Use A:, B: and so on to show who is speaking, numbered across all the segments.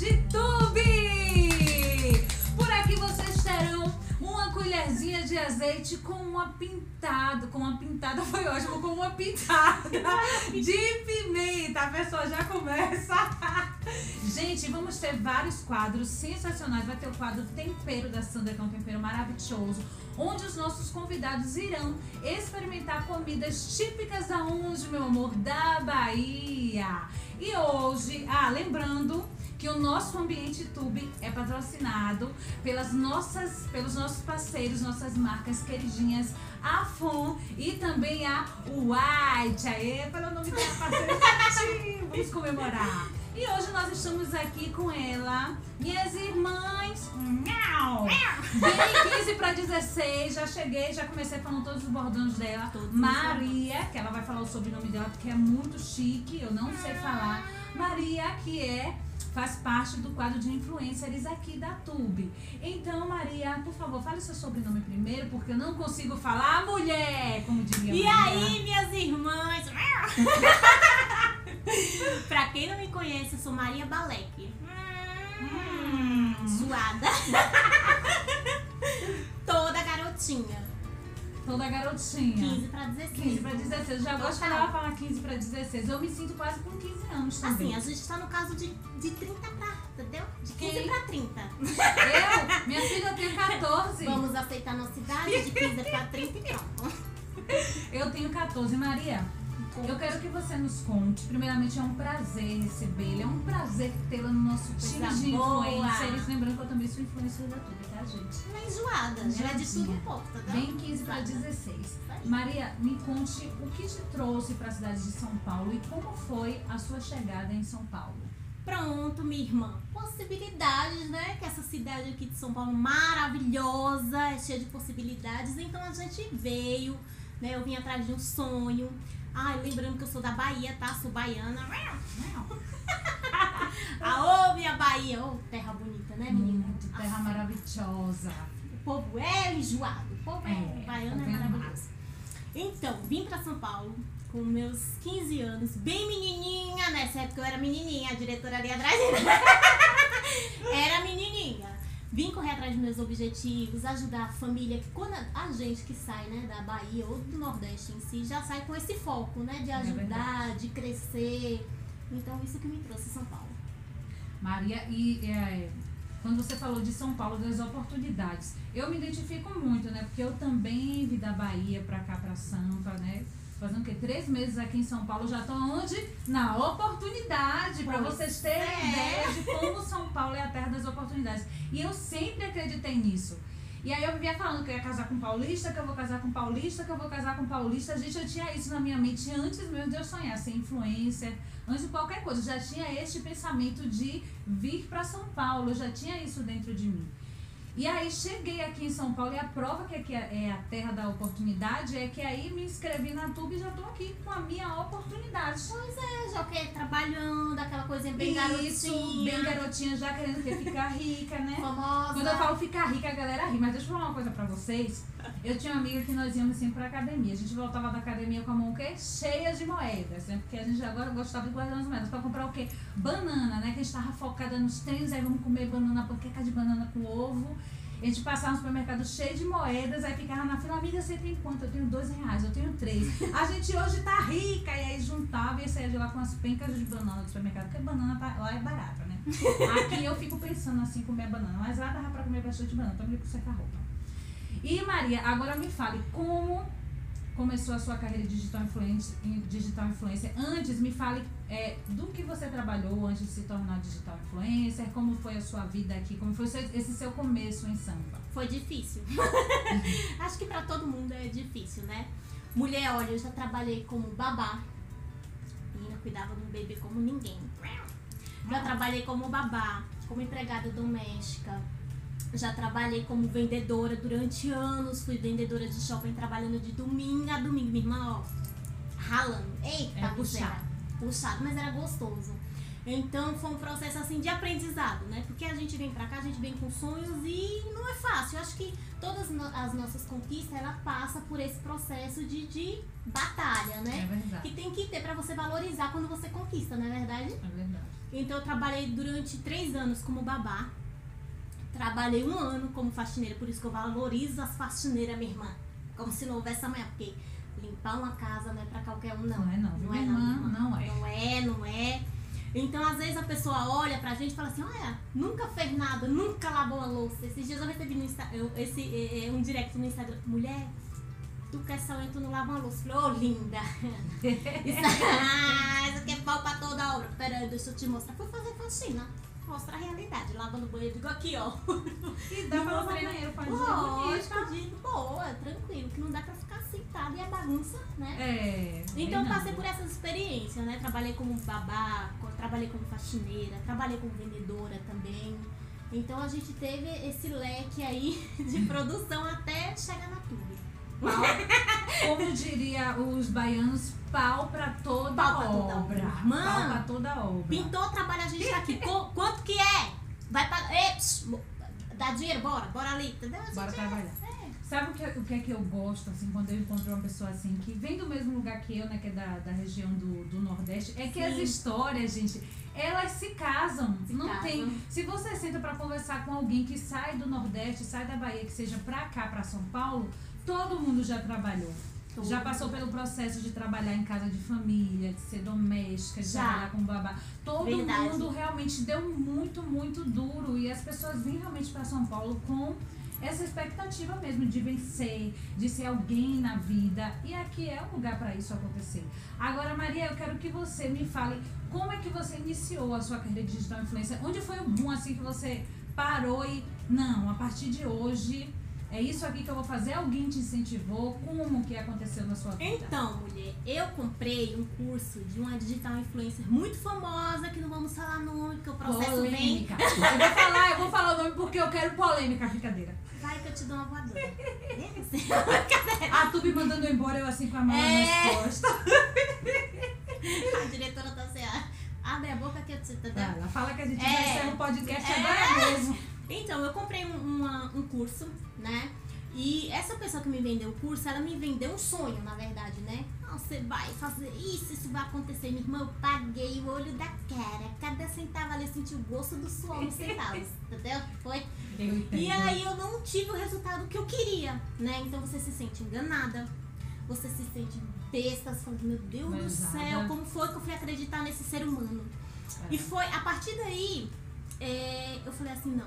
A: de Tube! Por aqui vocês terão uma colherzinha de azeite com uma pintada, com uma pintada foi ótimo, com uma pitada de pimenta. A pessoa já começa. Gente, vamos ter vários quadros sensacionais. Vai ter o quadro Tempero da Sandra, que é um tempero maravilhoso, onde os nossos convidados irão experimentar comidas típicas da onde, meu amor, da Bahia. E hoje, ah, lembrando que o nosso ambiente Tube é patrocinado pelas nossas, pelos nossos parceiros, nossas marcas queridinhas, a FON e também a White. Aê, pelo nome da parceira, vamos comemorar. E hoje nós estamos aqui com ela, minhas irmãs. Miau! Bem 15 para 16, já cheguei, já comecei falando todos os bordões dela.
B: Todos
A: Maria, que ela vai falar o sobrenome dela porque é muito chique, eu não sei falar. Maria, que é faz parte do quadro de influencers aqui da Tube. Então, Maria, por favor, fale seu sobrenome primeiro, porque eu não consigo falar mulher, como diria
B: E
A: Maria.
B: aí, minhas irmãs? pra quem não me conhece, eu sou Maria Balek.
A: Hum.
B: Zoada. Toda garotinha.
A: Toda garotinha.
B: 15 pra 16.
A: 15 para 16. Eu já gosto quando
B: Total.
A: ela fala 15 para 16. Eu me sinto quase com 15 anos também.
B: Assim, a gente tá no caso de, de 30 pra. Entendeu? De 15
A: Quem?
B: pra 30.
A: Eu, minha filha, eu tenho 14.
B: Vamos aceitar nossa idade de 15 pra 30 e pronto.
A: Eu tenho 14. Maria, eu quero que você nos conte. Primeiramente, é um prazer recebê-la. É um prazer tê-la no nosso time de influencers. Lembrando que eu também sou influencer da tudo, tá, gente?
B: Ela é enjoada. Ela é de tudo um pouco, tá
A: Bem 15 para 16. Maria, me conte o que te trouxe para a cidade de São Paulo e como foi a sua chegada em São Paulo.
B: Pronto, minha irmã. Possibilidades, né? Que essa cidade aqui de São Paulo maravilhosa, é cheia de possibilidades. Então a gente veio, né? Eu vim atrás de um sonho. Ai, lembrando que eu sou da Bahia, tá? Sou baiana. Aô, minha Bahia! Ô, terra bonita, né, menina?
A: Muito terra
B: Nossa,
A: maravilhosa.
B: O povo é enjoado. O povo é,
A: É,
B: baiano é maravilhoso. Então, vim pra São Paulo com meus 15 anos, bem menininha. Nessa época eu era menininha, a diretora ali atrás. era menininha. Vim correr atrás dos meus objetivos, ajudar a família, que quando a, gente que sai, né, da Bahia ou do Nordeste em si, já sai com esse foco, né, de ajudar,
A: verdade.
B: de crescer. Então, isso que me trouxe São Paulo.
A: Maria, e é, quando você falou de São Paulo, das oportunidades, eu me identifico muito, né? Porque eu também vim da Bahia pra cá, pra Sampa, né? Fazendo o quê? Três meses aqui em São Paulo, já tô onde? Na oportunidade,
B: Pois
A: vocês terem
B: é.
A: ideia de como São Paulo é a terra das oportunidades. E eu sempre acreditei nisso. E aí eu vivia falando que eu ia casar com paulista, que eu vou casar com paulista, que eu vou casar com paulista. Gente, eu tinha isso na minha mente antes mesmo de eu sonhar ser influencer, antes de qualquer coisa. Eu já tinha este pensamento de vir para São Paulo, eu já tinha isso dentro de mim. E aí cheguei aqui em São Paulo e a prova que aqui é a terra da oportunidade é que aí me inscrevi na TUB e já tô aqui com a minha oportunidade.
B: Pois é, já o quê? Trabalhando, aquela coisinha bem
A: Isso,
B: garotinha.
A: bem garotinha, já querendo que ficar rica, né?
B: Famosa.
A: Quando eu falo ficar rica, a galera ri. Mas deixa eu falar uma coisa pra vocês. Eu tinha uma amiga que nós íamos sempre pra academia. A gente voltava da academia com a mão o quê? Cheia de moedas, né? Porque a gente agora gostava de guardar as moedas. Pra comprar o quê? Banana, né? Que a gente tava focada nos treinos, aí vamos comer banana, panqueca de banana com ovo. A gente passava no supermercado cheio de moedas, aí ficava na fila, amiga, você tem quanto? Eu tenho dois reais, eu tenho três. A gente hoje tá rica, e aí juntava e saía de lá com as pencas de banana do supermercado, porque banana tá- lá é barata, né? Aqui eu fico pensando assim, comer banana, mas lá dava pra comer bastante banana, também com secar roupa. E Maria, agora me fale, como começou a sua carreira de digital influencer, em digital influencer? Antes, me fale é, do que você trabalhou antes de se tornar digital influencer, como foi a sua vida aqui, como foi esse seu começo em Sampa?
B: Foi difícil. Acho que pra todo mundo é difícil, né? Mulher, olha, eu já trabalhei como babá. Menina, cuidava de um bebê como ninguém. Já trabalhei como babá, como empregada doméstica. Já trabalhei como vendedora durante anos. Fui vendedora de shopping trabalhando de domingo a domingo. Minha irmã, ó, ralando. Eita,
A: É
B: puxado. Puxado, mas era gostoso. Então foi um processo assim de aprendizado, né? Porque a gente vem pra cá, a gente vem com sonhos e não é fácil. Eu acho que todas as nossas conquistas, ela passa por esse processo de, de batalha,
A: É
B: né?
A: verdade.
B: Que tem que ter pra você valorizar quando você conquista, não é verdade?
A: É verdade.
B: Então eu trabalhei durante três anos como babá. Trabalhei um ano como faxineira, por isso que eu valorizo as faxineiras, minha irmã. Como se não houvesse amanhã, porque limpar uma casa não é pra qualquer um, não.
A: Não é não,
B: Não é não,
A: irmã,
B: irmã.
A: não é.
B: Não é, não é. Então, às vezes, a pessoa olha pra gente e fala assim, olha, nunca fez nada, nunca lavou a louça. Esses dias eu recebi no Insta, eu- esse, é, é, um direct no Instagram, mulher, tu quer saber, tu não lava uma louça. Falei, ô linda, isso, ah, isso aqui é pau pra toda obra. Pera aí, deixa eu te mostrar. Fui fazer faxina. Mostra a realidade, lavando o banheiro, digo aqui, ó.
A: E dá pra lavar banheiro, faz.
B: Lógico, de boa, tranquilo, que não dá pra ficar sentada e é bagunça, né?
A: É.
B: Então passei por essas experiências, né? Trabalhei como babá, trabalhei como faxineira, trabalhei como vendedora também. Então a gente teve esse leque aí de produção até chegar na Tube.
A: Pau, como diria os baianos, pau pra toda
B: Pau pra toda
A: obra.
B: obra. Irmã,
A: pau pra toda obra.
B: Pintou, trabalha, a gente tá aqui. Qu- quanto que é? Vai pagar. Dá dinheiro, bora, bora ali, entendeu?
A: Bora trabalhar.
B: é.
A: Sabe o que, o que é que eu gosto, assim, quando eu encontro uma pessoa assim, que vem do mesmo lugar que eu, né, que é da, da região do, do Nordeste, é que
B: Sim.
A: as histórias, gente, elas se casam.
B: Se
A: não
B: casam.
A: tem. Se você senta pra conversar com alguém que sai do Nordeste, sai da Bahia, que seja pra cá, pra São Paulo, todo mundo já trabalhou.
B: Todo
A: Já
B: mundo.
A: passou pelo processo de trabalhar em casa de família, de ser doméstica, de
B: Já.
A: trabalhar com babá. Todo
B: Verdade.
A: mundo realmente deu muito, muito duro. E as pessoas vêm realmente para São Paulo com essa expectativa mesmo de vencer, de ser alguém na vida. E aqui é um lugar para isso acontecer. Agora, Maria, eu quero que você me fale como é que você iniciou a sua carreira de digital influencer. Onde foi o boom assim que você parou e não, a partir de hoje é isso aqui que eu vou fazer. Alguém te incentivou? Como que aconteceu na sua vida?
B: Então, mulher, eu comprei um curso de uma digital influencer muito famosa, que não vamos falar nome, porque o processo vem.
A: polêmica. Eu vou falar, eu vou falar o nome porque eu quero polêmica, brincadeira.
B: Vai que eu te dou uma voadora.
A: A Tube mandando embora, eu assim com a mão
B: É.
A: nas
B: a diretora tá assim, abre a boca que eu te.
A: Ela fala que a gente
B: É.
A: já encerra o podcast
B: É.
A: agora mesmo.
B: Então, eu comprei um, uma- um curso, né? E essa pessoa que me vendeu o curso, ela me vendeu um sonho, na verdade, né? Não, você vai fazer isso, isso vai acontecer. Minha irmã, eu paguei o olho da cara. Cada centavo ali eu senti o gosto do suor nos centavos, entendeu? Foi. E aí eu não tive o resultado que eu queria, né? Então você se sente enganada, você se sente besta, você fala, meu Deus do
A: Lesada.
B: céu, como foi que eu fui acreditar nesse ser humano?
A: É.
B: E foi, a partir daí, é, eu falei assim, não,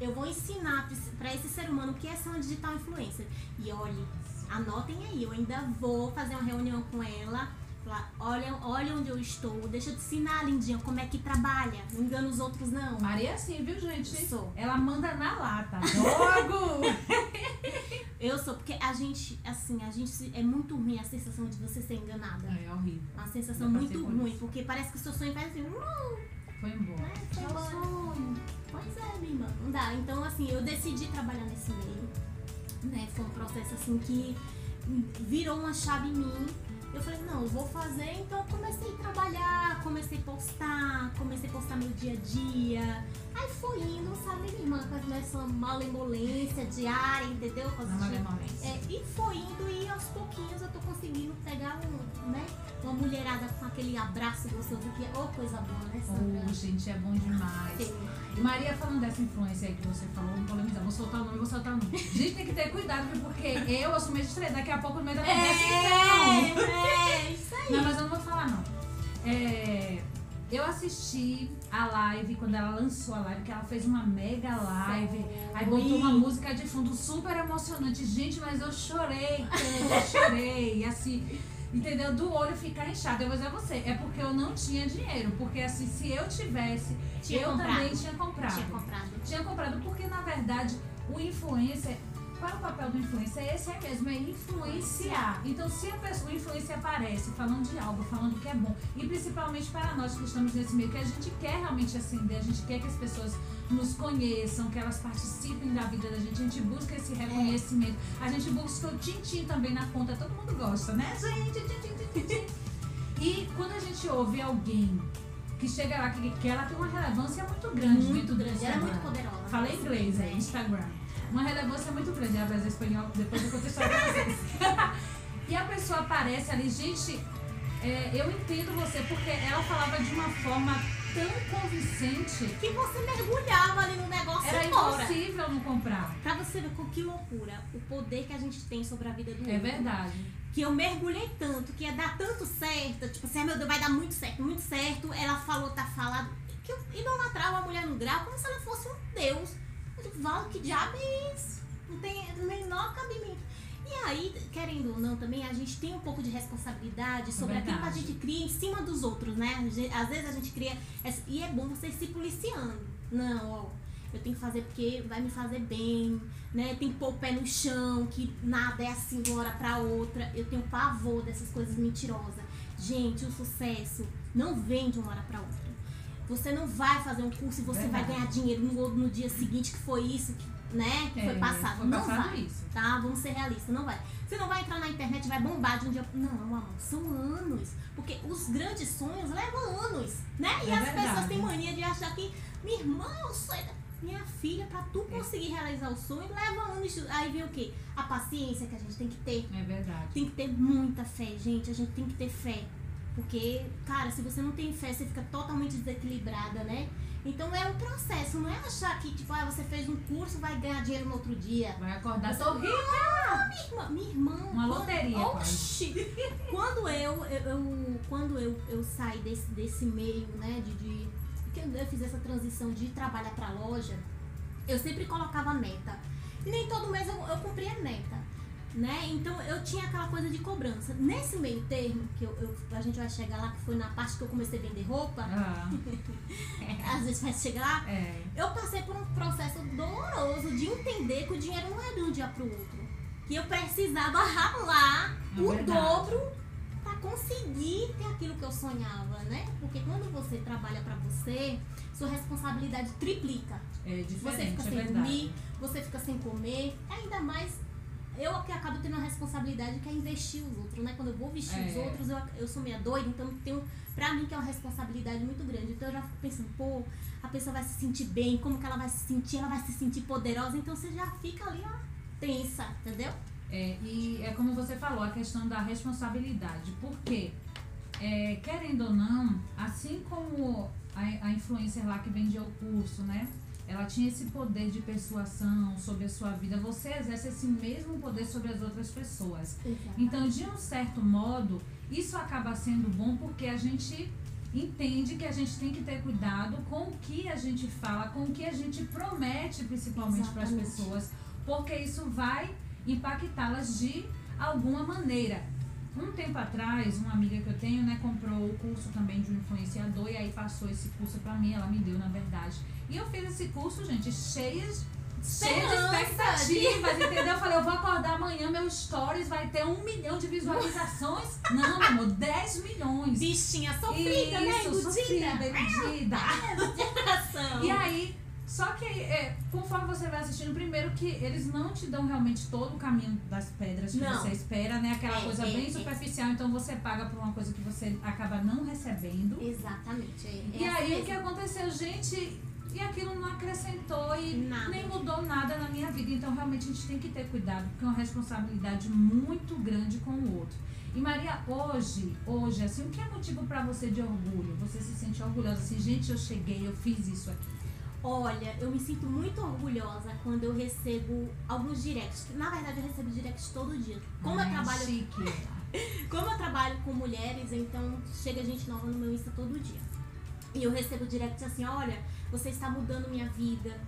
B: eu vou ensinar pra esse- ser humano o que é ser uma digital influencer. E olhe, anotem aí, eu ainda vou fazer uma reunião com ela, falar, olha, olha onde eu estou, deixa eu te ensinar, lindinha, como é que trabalha, não engana os outros não.
A: Maria é assim, viu, gente?
B: Eu sou.
A: Ela manda na lata. Logo!
B: Eu sou, porque a gente, assim, a gente é muito ruim a sensação de você ser enganada.
A: é horrível.
B: Uma sensação muito ruim,
A: isso.
B: porque parece que o seu sonho faz assim, "Hum,
A: Foi embora.
B: né, foi embora." Pois é, minha irmã, não dá. Então, assim, eu decidi trabalhar nesse meio, né? Foi um processo, assim, que virou uma chave em mim. Eu falei, não, eu vou fazer, então eu comecei a trabalhar, comecei a postar, comecei a postar meu dia a dia. Aí foi indo, sabe, minha irmã, com essa malemolência diária, entendeu? Com
A: malemolência.
B: é, e foi indo e aos pouquinhos eu tô conseguindo pegar um, né, uma mulherada com aquele abraço gostoso que é, ô coisa boa, né, Sandra?
A: Oh, gente, é bom demais.
B: Sim.
A: E Maria, falando dessa influência aí que você falou, vou polemizar, vou soltar o nome, vou soltar o nome. Gente, tem que ter cuidado, porque eu assumi de estreia, daqui a pouco no meio da conversa, então.
B: É, é, isso aí.
A: Não, mas eu não vou falar, não. É, eu assisti a live, quando ela lançou a live, que ela fez uma mega live. Aí botou uma música de fundo super emocionante. Gente, mas eu chorei, eu chorei. Assim, entendeu? Do olho ficar inchado. Eu vou dizer a você, é porque eu não tinha dinheiro. Porque assim, se eu tivesse,
B: Tinha
A: eu
B: comprado.
A: também tinha comprado.
B: Tinha comprado.
A: Tinha comprado, porque na verdade o influencer. Qual é o papel do influencer? Esse é mesmo, é influenciar. Então, se a pessoa, o influencer aparece falando de algo, falando que é bom, e principalmente para nós que estamos nesse meio, que a gente quer realmente ascender, a gente quer que as pessoas nos conheçam, que elas participem da vida da gente, a gente busca esse reconhecimento, a gente busca o tim-tim também na conta, todo mundo gosta, né, gente? Tim, tim, tim, tim, tim. E quando a gente ouve alguém que chega lá, que, que ela tem uma relevância muito grande
B: Muito
A: dentro
B: grande. Ela é muito poderosa.
A: Falei inglês aí,
B: É.
A: Instagram. Uma relevância muito grande. A Brasil espanhol, depois eu conto a história pra vocês. e a pessoa aparece ali, gente, é, eu entendo você, porque ela falava de uma forma tão convincente
B: que você mergulhava ali no negócio
A: era
B: e fora.
A: impossível não comprar.
B: Pra você ver com que loucura o poder que a gente tem sobre a vida do
A: É
B: outro.
A: verdade.
B: Que eu mergulhei tanto, que ia dar tanto certo, tipo assim, ah, meu Deus, vai dar muito certo, muito certo. Ela falou, tá falado. Que eu idolatrava a mulher no grau como se ela fosse um deus. Val, que diabo é isso? Não tem o menor cabimento. E aí, querendo ou não, também a gente tem um pouco de responsabilidade sobre aquilo que a
A: verdade.
B: gente cria em cima dos outros, né? Às vezes a gente cria. essa- E é bom você se policiando. Não, ó, eu tenho que fazer porque vai me fazer bem, né? Tem que pôr o pé no chão, que nada é assim de uma hora pra outra. Eu tenho pavor dessas coisas mentirosas. Gente, o sucesso não vem de uma hora pra outra. Você não vai fazer um curso e você vai ganhar dinheiro no, no dia seguinte, que foi isso, que, né? Que
A: É,
B: foi passado.
A: foi
B: não
A: passado
B: vai.
A: isso.
B: Tá? Vamos ser realistas, não vai. Você não vai entrar na internet e vai bombar de um dia. Não, amor, são anos. Porque os grandes sonhos levam anos, né? E
A: É
B: as
A: verdade.
B: pessoas têm mania de achar que, minha irmã, eu sonho. da-" Minha filha, pra tu conseguir realizar o sonho, leva anos. Aí vem o quê? A paciência que a gente tem que ter.
A: É verdade.
B: Tem que ter muita fé, gente. A gente tem que ter fé. Porque, cara, se você não tem fé, você fica totalmente desequilibrada, né? Então é um processo, não é achar que, tipo, ah, você fez um curso, vai ganhar dinheiro no outro dia.
A: Vai acordar
B: Você-
A: sorrindo.
B: Minha irmã, minha irmã
A: Uma
B: quando-
A: loteria,
B: Oxi! quando eu, eu, eu- quando eu, eu saí desse, desse meio, né, de, de que eu fiz essa transição de trabalhar pra loja, eu sempre colocava meta. E nem todo mês eu, eu cumpria a meta. Né? Então eu tinha aquela coisa de cobrança. Nesse meio termo, que eu, eu- a gente vai chegar lá, que foi na parte que eu comecei a vender roupa,
A: Ah,
B: às vezes vai chegar lá,
A: é.
B: eu passei por um processo doloroso de entender que o dinheiro não é de um dia pro outro. Que eu precisava ralar
A: É
B: o
A: verdade.
B: dobro pra conseguir ter aquilo que eu sonhava, né? Porque quando você trabalha pra você, sua responsabilidade triplica.
A: É
B: Você
A: diferente,
B: fica
A: é
B: sem
A: verdade.
B: dormir, você fica sem comer, ainda mais eu que acabo tendo uma responsabilidade que é investir os outros, né? Quando eu vou vestir os
A: É.
B: outros, eu, eu sou meia doida, então tenho, pra mim que é uma responsabilidade muito grande. Então eu já fico pensando, pô, a pessoa vai se sentir bem, como que ela vai se sentir, ela vai se sentir poderosa, então você já fica ali, ó, tensa, entendeu?
A: É, e é como você falou, a questão da responsabilidade. Porque, é, querendo ou não, assim como a, a influencer lá que vendia o curso, né? Ela tinha esse poder de persuasão sobre a sua vida. Você exerce esse mesmo poder sobre as outras pessoas. Então, de um certo modo, isso acaba sendo bom porque a gente entende que a gente tem que ter cuidado com o que a gente fala, com o que a gente promete, principalmente para as pessoas, porque isso vai impactá-las de alguma maneira. Um tempo atrás, uma amiga que eu tenho, né, comprou o curso também de um influenciador e aí passou esse curso para mim, ela me deu, na verdade. E eu fiz esse curso, gente, cheias cheia de expectativas, entendeu? Eu falei, eu vou acordar amanhã, meu stories vai ter um milhão de visualizações. Não, meu amor, 10 milhões.
B: Bichinha sofrida, né?
A: Isso, sofrida,
B: Iludida.
A: iludida.
B: Geração.
A: E aí, só que é, conforme você vai assistindo, primeiro que eles não te dão realmente todo o caminho das pedras que
B: Não.
A: você espera, né? Aquela
B: É,
A: coisa
B: é,
A: bem
B: é.
A: superficial, então você paga por uma coisa que você acaba não recebendo.
B: Exatamente. É,
A: E
B: é assim
A: aí o que aconteceu, gente, e aquilo não acrescentou e
B: Nada.
A: nem mudou nada na minha vida. Então realmente a gente tem que ter cuidado, porque é uma responsabilidade muito grande com o outro. E Maria, hoje, hoje, assim, o que é motivo pra você de orgulho? Você se sente orgulhosa assim, gente, eu cheguei, eu fiz isso aqui.
B: Olha, eu me sinto muito orgulhosa quando eu recebo alguns directs. Na verdade, eu recebo directs todo dia. Como eu trabalho
A: Chique.
B: Como eu trabalho com mulheres, então chega gente nova no meu Insta todo dia. E eu recebo direct assim, olha, você está mudando minha vida,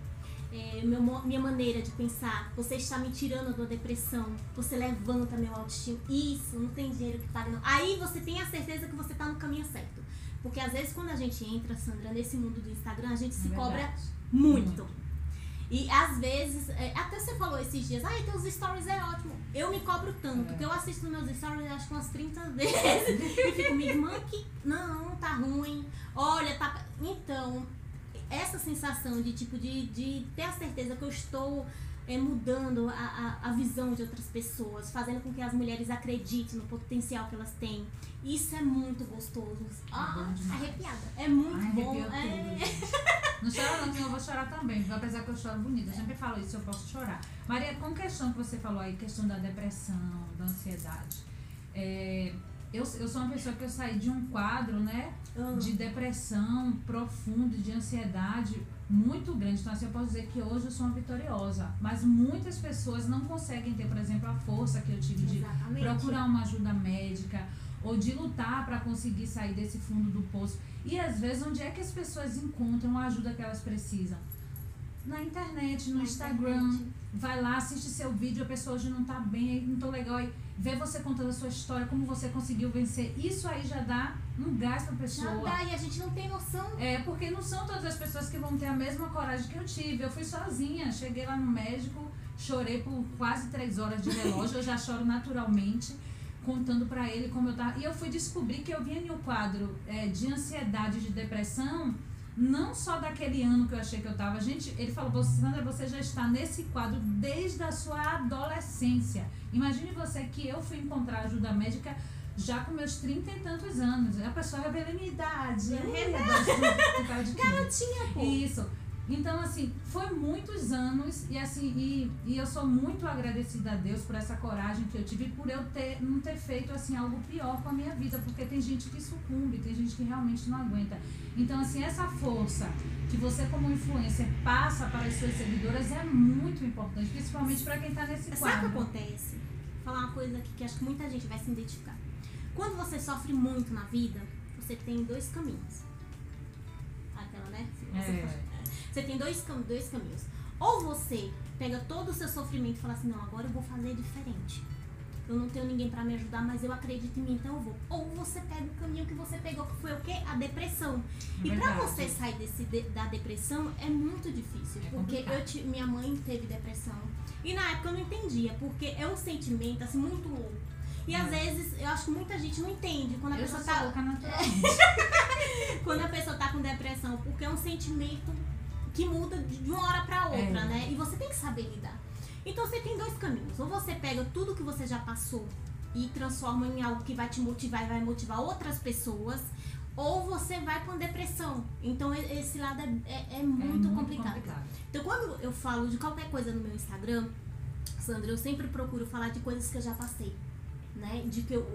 B: é, meu minha maneira de pensar, você está me tirando da depressão, você levanta meu autoestima. Isso, não tem dinheiro que pague não. Aí você tem a certeza que você está no caminho certo. Porque às vezes quando a gente entra, Sandra, nesse mundo do Instagram, a gente se
A: É
B: cobra
A: verdade.
B: muito. E às vezes, é, até você falou esses dias, ai, teus stories é ótimo. Eu me cobro tanto,
A: É.
B: que eu assisto meus stories acho que umas 30 vezes. e fico, minha irmã, que não, tá ruim. Olha, tá. Então, essa sensação de tipo, de, de ter a certeza que eu estou é, mudando a, a, a visão de outras pessoas, fazendo com que as mulheres acreditem no potencial que elas têm. Isso é muito gostoso. Ah,
A: bom demais.
B: arrepiada. É muito
A: Ai,
B: bom. É...
A: Não chora não, que eu vou chorar também, apesar que eu choro bonito. Eu sempre falo isso, eu posso chorar. Maria, com questão que você falou aí, questão da depressão, da ansiedade. é, eu, eu sou uma pessoa que eu saí de um quadro, né?
B: Ah.
A: De depressão profunda, de ansiedade muito grande. Então, assim, eu posso dizer que hoje eu sou uma vitoriosa. Mas muitas pessoas não conseguem ter, por exemplo, a força que eu tive de
B: Exatamente.
A: procurar uma ajuda médica ou de lutar para conseguir sair desse fundo do poço. E às vezes, onde é que as pessoas encontram a ajuda que elas precisam? Na internet, no
B: Na
A: Instagram.
B: internet.
A: Vai lá, assiste seu vídeo, a pessoa hoje não tá bem, não tô legal, aí vê você contando a sua história, como você conseguiu vencer. Isso aí já dá um gás pra
B: Já
A: pessoa.
B: dá, e a gente não tem noção.
A: É, porque não são todas as pessoas que vão ter a mesma coragem que eu tive. Eu fui sozinha, cheguei lá no médico, chorei por quase três horas de relógio, eu já choro naturalmente, contando pra ele como eu tava. E eu fui descobrir que eu vinha em um quadro é, de ansiedade, de depressão, não só daquele ano que eu achei que eu tava. Gente, ele falou, "Você, Sandra, você já está nesse quadro desde a sua adolescência. Imagine você que eu fui encontrar ajuda médica já com meus trinta e tantos anos. A pessoa revela a minha idade.
B: É
A: quinze.
B: Garotinha, pô.
A: Isso. Então, assim, foi muitos anos e assim, e, e eu sou muito agradecida a Deus por essa coragem que eu tive e por eu ter, não ter feito assim algo pior com a minha vida, porque tem gente que sucumbe, tem gente que realmente não aguenta. Então, assim, essa força que você como influencer passa para as suas seguidoras é muito importante, principalmente para quem está nesse
B: Sabe o que
A: quadro.
B: acontece? Vou falar uma coisa aqui que acho que muita gente vai se identificar. Quando você sofre muito na vida, você tem dois caminhos. Aquela, né? Você,
A: É.
B: você tem dois, cam- dois caminhos. Ou você pega todo o seu sofrimento e fala assim, não, agora eu vou fazer diferente. Eu não tenho ninguém pra me ajudar, mas eu acredito em mim, então eu vou. Ou você pega o caminho que você pegou, que foi o quê? A depressão. E pra
A: Verdade.
B: você sair desse, de- da depressão é muito difícil.
A: É
B: porque ti- minha mãe teve depressão. E na época eu não entendia, porque é um sentimento assim muito louco. E às
A: É.
B: vezes eu acho que muita gente não entende quando a
A: Eu
B: pessoa tá. Quando a pessoa tá com depressão, porque é um sentimento que muda de uma hora pra outra,
A: É.
B: né? E você tem que saber lidar. Então você tem dois caminhos. Ou você pega tudo que você já passou e transforma em algo que vai te motivar e vai motivar outras pessoas. Ou você vai com depressão. Então esse lado é, é- é muito, complicado. Então, quando eu falo de qualquer coisa no meu Instagram, Sandra, eu sempre procuro falar de coisas que eu já passei. Né? De que eu,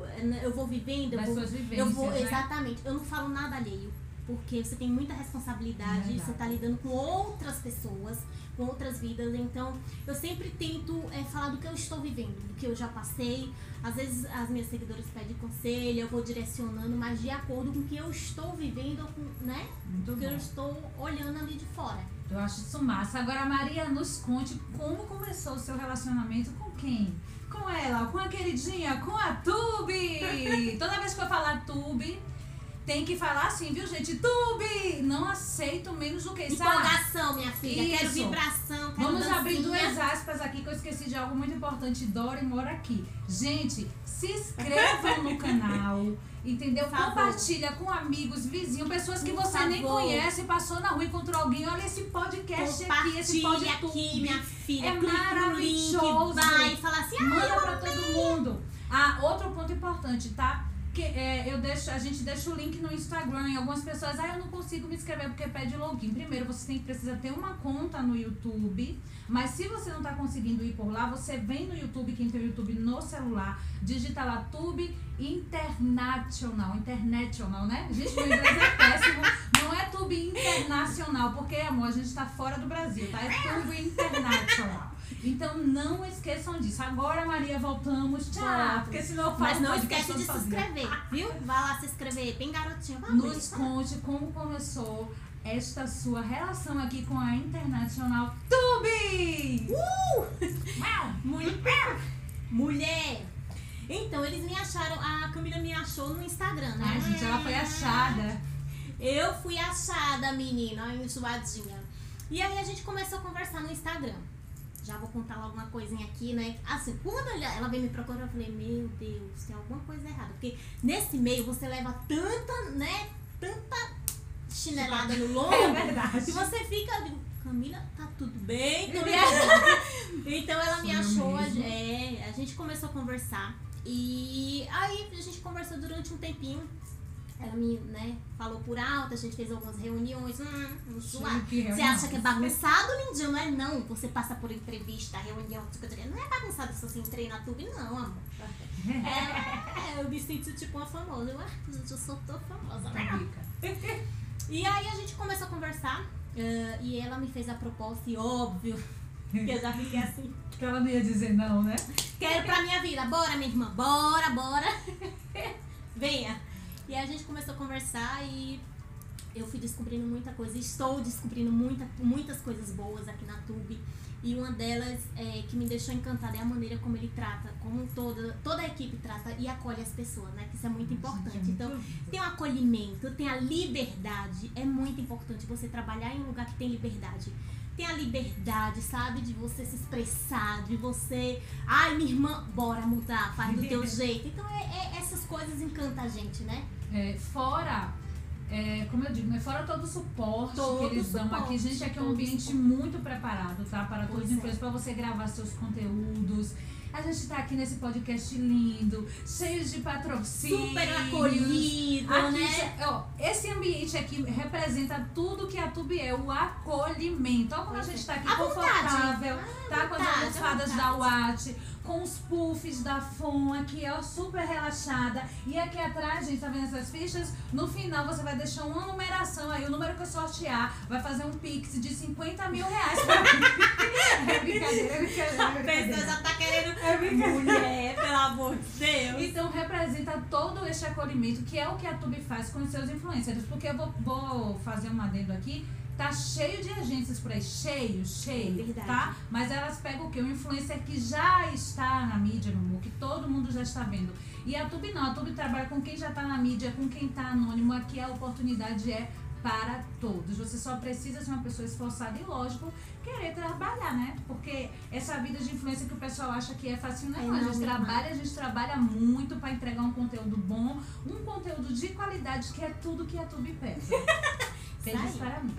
B: eu vou vivendo, eu vou, eu vou.
A: né?
B: Exatamente. Eu não falo nada alheio. Porque você tem muita responsabilidade,
A: Verdade.
B: você tá lidando com outras pessoas, com outras vidas. Então, eu sempre tento é, falar do que eu estou vivendo, do que eu já passei. Às vezes as minhas seguidoras pedem conselho, eu vou direcionando, mas de acordo com o que eu estou vivendo, né?
A: Muito
B: O que eu estou olhando ali de fora.
A: Eu acho isso massa. Agora, Maria, nos conte como começou o seu relacionamento com quem? Com ela, com a queridinha, com a Tube! Toda vez que eu falar Tube, tem que falar assim, viu, gente? Tube! Não aceito menos do que isso.
B: Empolgação, minha filha. Quero
A: Isso.
B: vibração, quero
A: Vamos abrir
B: dancinha.
A: duas aspas aqui que eu esqueci de algo muito importante. Dori mora aqui. Gente, se inscrevam no canal. Entendeu?
B: Favor.
A: Compartilha com amigos, vizinhos, pessoas que
B: Por
A: você nem
B: favor.
A: conhece, passou na rua e encontrou alguém. Olha esse podcast aqui, esse podcast
B: aqui, minha filha.
A: É
B: no link,
A: maravilhoso.
B: vai fala assim, ah,
A: Manda pra todo mundo. Ah, outro ponto importante, tá? Que é, eu deixo, a gente deixa o link no Instagram e algumas pessoas, ah, eu não consigo me inscrever porque pede login. Primeiro, você tem que precisa ter uma conta no YouTube, mas se você não tá conseguindo ir por lá, você vem no YouTube, quem tem o YouTube no celular, digita lá Tube International, International, né? Gente, meu inglês é péssimo. Não é Tube Internacional, porque, amor, a gente tá fora do Brasil, tá? É Tube International. Então não esqueçam disso. Agora, Maria, voltamos. Tchau. Porque senão eu falo
B: Mas não esquece de se inscrever, viu? Vai lá se inscrever, bem garotinho. Vai,
A: Nos conte como começou esta sua relação aqui com a Internacional Tube! Uau!
B: Mulher. Mulher. Então, eles me acharam, a Camila me achou no Instagram, né?
A: Ai, gente, ela foi achada.
B: Eu fui achada, menina, enjoadinha. E aí a gente começou a conversar no Instagram. Já vou contar logo uma coisinha aqui, né? Assim, quando ela veio me procurar, eu falei, meu Deus, tem alguma coisa errada. Porque nesse meio você leva tanta, né? Tanta chinelada no lombo.
A: É verdade.
B: que você fica. eu digo, Camila, tá tudo bem? Camila? então ela me achou, é, a gente começou a conversar. E aí a gente conversou durante um tempinho. Ela me, né, falou por alto, a gente fez algumas reuniões, hum, um suave. Você acha que é bagunçado, Lindinho? Não é não. Você passa por entrevista, reunião, não é bagunçado se você entrei na tube, não, amor. É, eu me sinto tipo uma famosa. Eu, ah, gente, eu sou tão famosa.
A: Fica.
B: E aí a gente começou a conversar eh, e ela me fez a proposta e óbvio que eu já fiquei assim.
A: Que ela não ia dizer não, né?
B: Quero pra minha vida, bora minha irmã, bora, bora. Venha. E aí a gente começou a conversar e eu fui descobrindo muita coisa. Estou descobrindo muita, muitas coisas boas aqui na Tube. E uma delas é, que me deixou encantada é a maneira como ele trata, como toda, toda a equipe trata e acolhe as pessoas, né? Que isso é muito importante. Então, tem o acolhimento, tem a liberdade. É muito importante você trabalhar em um lugar que tem liberdade. Tem a liberdade, sabe? De você se expressar, de você. Ai, minha irmã, bora mudar, faz do teu jeito. Então, é, é- essas coisas encantam a gente, né?
A: É, fora, é, como eu digo, né? Fora todo o suporte
B: Todo
A: que eles dão
B: suporte,
A: aqui, gente, aqui é um ambiente
B: suporte.
A: muito preparado, tá? Para todos
B: Pois
A: os
B: é.
A: influencers, para você gravar seus conteúdos. A gente tá aqui nesse podcast lindo, cheio de patrocínio.
B: Super acolhido,
A: Aqui,
B: né?
A: ó, esse ambiente aqui representa tudo que a Tube é, o acolhimento. Olha como a gente
B: é.
A: tá aqui
B: vontade.
A: confortável, tá? Com as almofadas da Watt, com os puffs da FON aqui, ó, super relaxada. E aqui atrás, gente, tá vendo essas fichas? No final você vai deixar uma numeração aí, o número que eu sortear vai fazer um pix de 50 mil reais pra mim. é brincadeira, é brincadeira, é
B: A pessoa tá querendo.
A: É.
B: Mulher, pelo amor de Deus.
A: Então representa todo este acolhimento que é o que a Tube faz com os seus influencers. Porque eu vou, vou fazer um adendo aqui. Tá cheio de agências por aí, cheio, cheio,
B: É verdade.
A: tá? Mas elas pegam o quê? Um influencer que já está na mídia, no mundo, que todo mundo já está vendo. E a Tube não, a Tube trabalha com quem já está na mídia, com quem está anônimo. Aqui a oportunidade é para todos. Você só precisa ser uma pessoa esforçada e, lógico, querer trabalhar, né? Porque essa vida de influência que o pessoal acha que é fácil, não é. Não. A gente
B: não é.
A: trabalha, a gente trabalha muito para entregar um conteúdo bom, um conteúdo de qualidade, que é tudo que a Tube pede.
B: Aí.
A: para mim.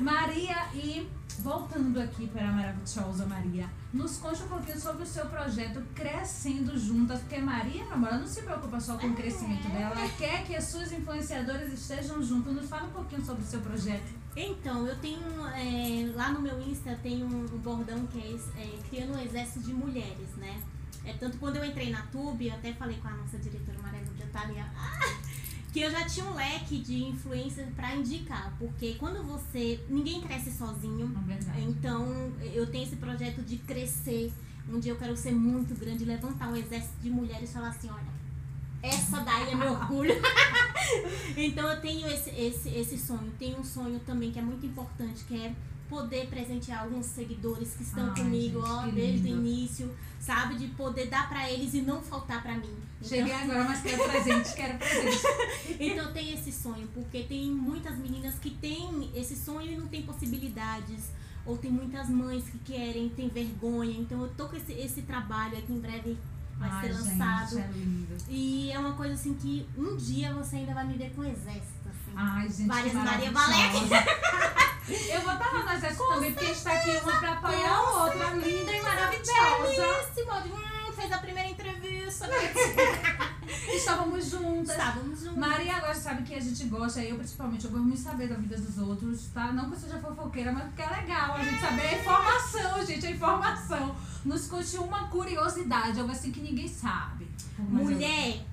A: Maria, e voltando aqui para a maravilhosa Maria, nos conte um pouquinho sobre o seu projeto Crescendo Juntas, porque Maria, meu amor, não se preocupa só com o crescimento dela, ela quer que as suas influenciadoras estejam juntas. Nos fala um pouquinho sobre o seu projeto.
B: Então, eu tenho. é, lá no meu Insta tem um, um bordão que é, é, Criando um Exército de Mulheres, né? É, tanto quando eu entrei na Tube, eu até falei com a nossa diretora Maria Lúcia Thalia, que eu já tinha um leque de influências pra indicar. Porque quando você. Ninguém cresce sozinho.
A: É.
B: Então, eu tenho esse projeto de crescer. Um dia eu quero ser muito grande, levantar um exército de mulheres e falar assim: olha, essa daí é meu orgulho. então, eu tenho esse, esse, esse sonho. Tenho um sonho também que é muito importante, que é poder presentear alguns seguidores que estão
A: Ai,
B: comigo,
A: gente,
B: ó, desde o início, sabe? De poder dar pra eles e não faltar pra mim. Então-
A: Cheguei agora, mas quero presente, quero presente.
B: então eu tenho esse sonho, porque tem muitas meninas que têm esse sonho e não tem possibilidades. Ou tem muitas mães que querem, tem vergonha. Então eu tô com esse, esse trabalho aqui em breve vai
A: Ai,
B: ser
A: gente,
B: lançado.
A: é lindo.
B: E é uma coisa assim que um dia você ainda vai me ver com o exército. Assim.
A: Ai, gente,
B: Várias Maria
A: maravilhosa. Eu vou estar lá no exército também, porque está aqui uma pra apoiar a outra, linda e maravilhosa.
B: Belíssima. Hum, fez a primeira entrevista. né?
A: Estávamos juntas.
B: Estávamos juntos.
A: Maria agora sabe que a gente gosta, eu principalmente, eu gosto muito de saber da vida dos outros, tá? Não que eu seja fofoqueira, mas porque é legal a gente saber a informação, gente, a informação. Nos conte uma curiosidade, algo assim que ninguém sabe. Mas eu-
B: Mulher,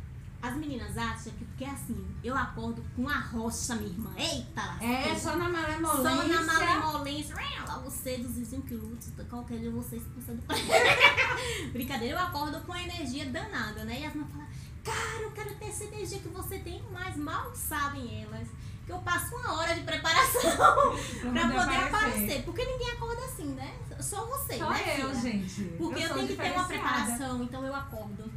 B: as meninas acham que porque assim, eu acordo com a rocha, minha irmã. Eita,
A: É,
B: lasqueira.
A: só na malemolência.
B: Só na malemolência. Logo cedo, os vizinhos que lutam, qualquer dia você expulsa do Brincadeira, eu acordo com a energia danada, né? E as mães falam, cara, eu quero ter essa energia que você tem, mas mal sabem elas que eu passo uma hora de preparação pra poder aparecer. Porque ninguém acorda assim, né? Só você,
A: Só
B: né?
A: eu,
B: filha?
A: gente.
B: Porque eu,
A: sou
B: tenho que ter uma preparação, então eu acordo.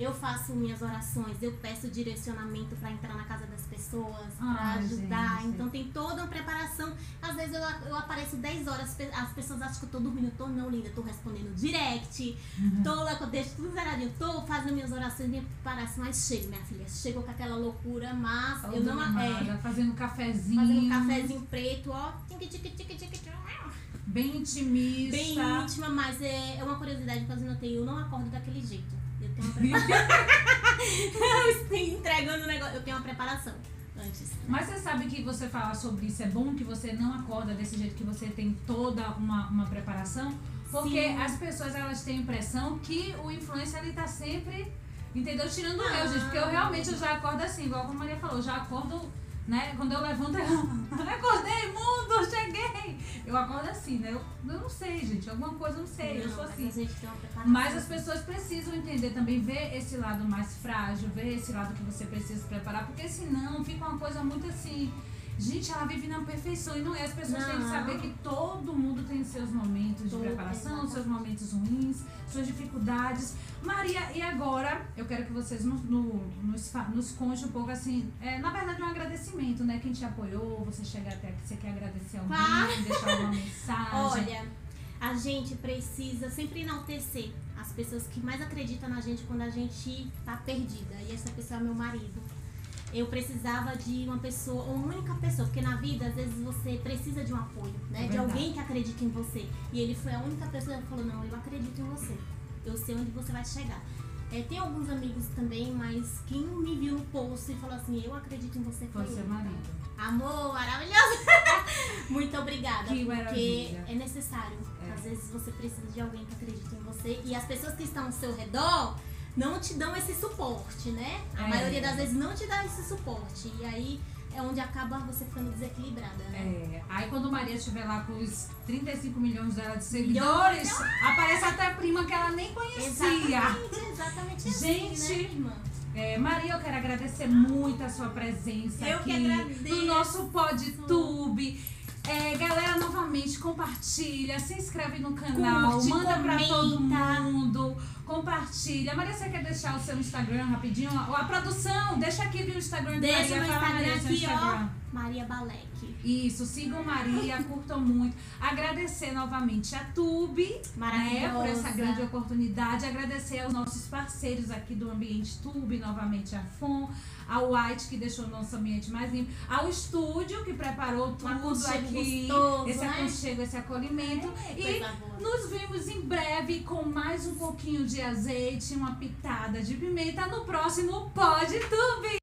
B: Eu faço minhas orações, eu peço direcionamento pra entrar na casa das pessoas, pra
A: Ai,
B: ajudar.
A: gente.
B: Então tem toda uma preparação. Às vezes eu, eu apareço 10 horas, as pessoas acham que eu tô dormindo. Eu tô não, linda, eu tô respondendo direct,
A: Uhum.
B: tô lá, eu deixo tudo zeradinho, tô fazendo minhas orações, minha preparação. Mas chego, minha filha, chegou com aquela loucura, mas eu não. É,
A: Toda fazendo um cafezinho.
B: fazendo um cafezinho preto, ó. tique, tique, tique, tique, tique.
A: Bem intimista.
B: Bem íntima, mas é, é uma curiosidade que eu notei. Eu não acordo daquele jeito. Eu tenho uma preparação. eu entregando o negócio. Eu tenho uma preparação antes.
A: Mas você sabe que você falar sobre isso é bom, que você não acorda desse jeito, que você tem toda uma, uma preparação? Porque
B: Sim.
A: as pessoas elas têm a impressão que o influencer ele tá sempre, entendeu? Tirando
B: Não.
A: eu, gente. Porque eu realmente eu já acordo assim, igual como a Maria falou, eu já acordo, né? Quando eu levanto, eu acordei, mundo, cheguei! Eu acordo assim, né? Eu, eu não sei, gente. Alguma coisa eu não sei. eu
B: Não,
A: sou
B: mas
A: assim.
B: preparação.
A: Mas as pessoas precisam entender também, ver esse lado mais frágil, ver esse lado que você precisa preparar, porque senão fica uma coisa muito assim. Gente, ela vive na perfeição e não é. As pessoas têm que
B: Não.
A: saber que todo mundo tem seus momentos de preparação, seus momentos ruins, suas dificuldades. Maria, e agora eu quero que vocês no- no- nos, fa- nos conte um pouco assim, é, na verdade um agradecimento, né? Quem te apoiou, você chegar até aqui, você quer agradecer alguém,
B: Ah.
A: deixar alguma mensagem.
B: Olha, a gente precisa sempre enaltecer as pessoas que mais acreditam na gente quando a gente tá perdida. E essa pessoa é meu marido. Eu precisava de uma pessoa, uma única pessoa, porque na vida às vezes você precisa de um apoio, né?
A: É
B: de alguém que acredita em você. E ele foi a única pessoa que falou: Não, eu acredito em você. Eu sei onde você vai chegar. É, tem alguns amigos também, mas quem me viu no post e falou assim: Eu acredito em você foi
A: seu
B: ele.
A: marido.
B: Amor, maravilhoso! Muito obrigada,
A: Que
B: porque é necessário.
A: É.
B: Às vezes você precisa de alguém que acredite em você e as pessoas que estão ao seu redor não te dão esse suporte, né? A
A: É.
B: maioria das vezes não te dá esse suporte. E aí é onde acaba você ficando desequilibrada, né?
A: É, aí quando Maria estiver lá com os 35 milhões dela de seguidores, aparece até a prima que ela nem conhecia.
B: Exatamente, exatamente assim,
A: Gente,
B: né?
A: É, Maria, eu quero agradecer muito a sua presença
B: Eu
A: aqui no nosso PodTube. É, galera, novamente, compartilha, se inscreve no canal,
B: Curte,
A: manda pra todo
B: comenta.
A: mundo, compartilha. Maria, você quer deixar o seu Instagram rapidinho? A produção, deixa aqui viu, o Instagram de
B: Deixa
A: Maria.
B: meu
A: Fala,
B: Instagram aqui,
A: Instagram.
B: ó. Maria Balek.
A: Isso, sigam Maria, curtam muito. Agradecer novamente a Tube, né, por essa grande oportunidade. Agradecer aos nossos parceiros aqui do Ambiente Tube, novamente a FON, a White, que deixou o nosso ambiente mais limpo, ao estúdio, que preparou tudo aqui,
B: gostoso,
A: esse
B: né?
A: aconchego, esse acolhimento. e
B: Coisa boa.
A: nos vemos em breve com mais um pouquinho de azeite, uma pitada de pimenta no próximo Pod Tube.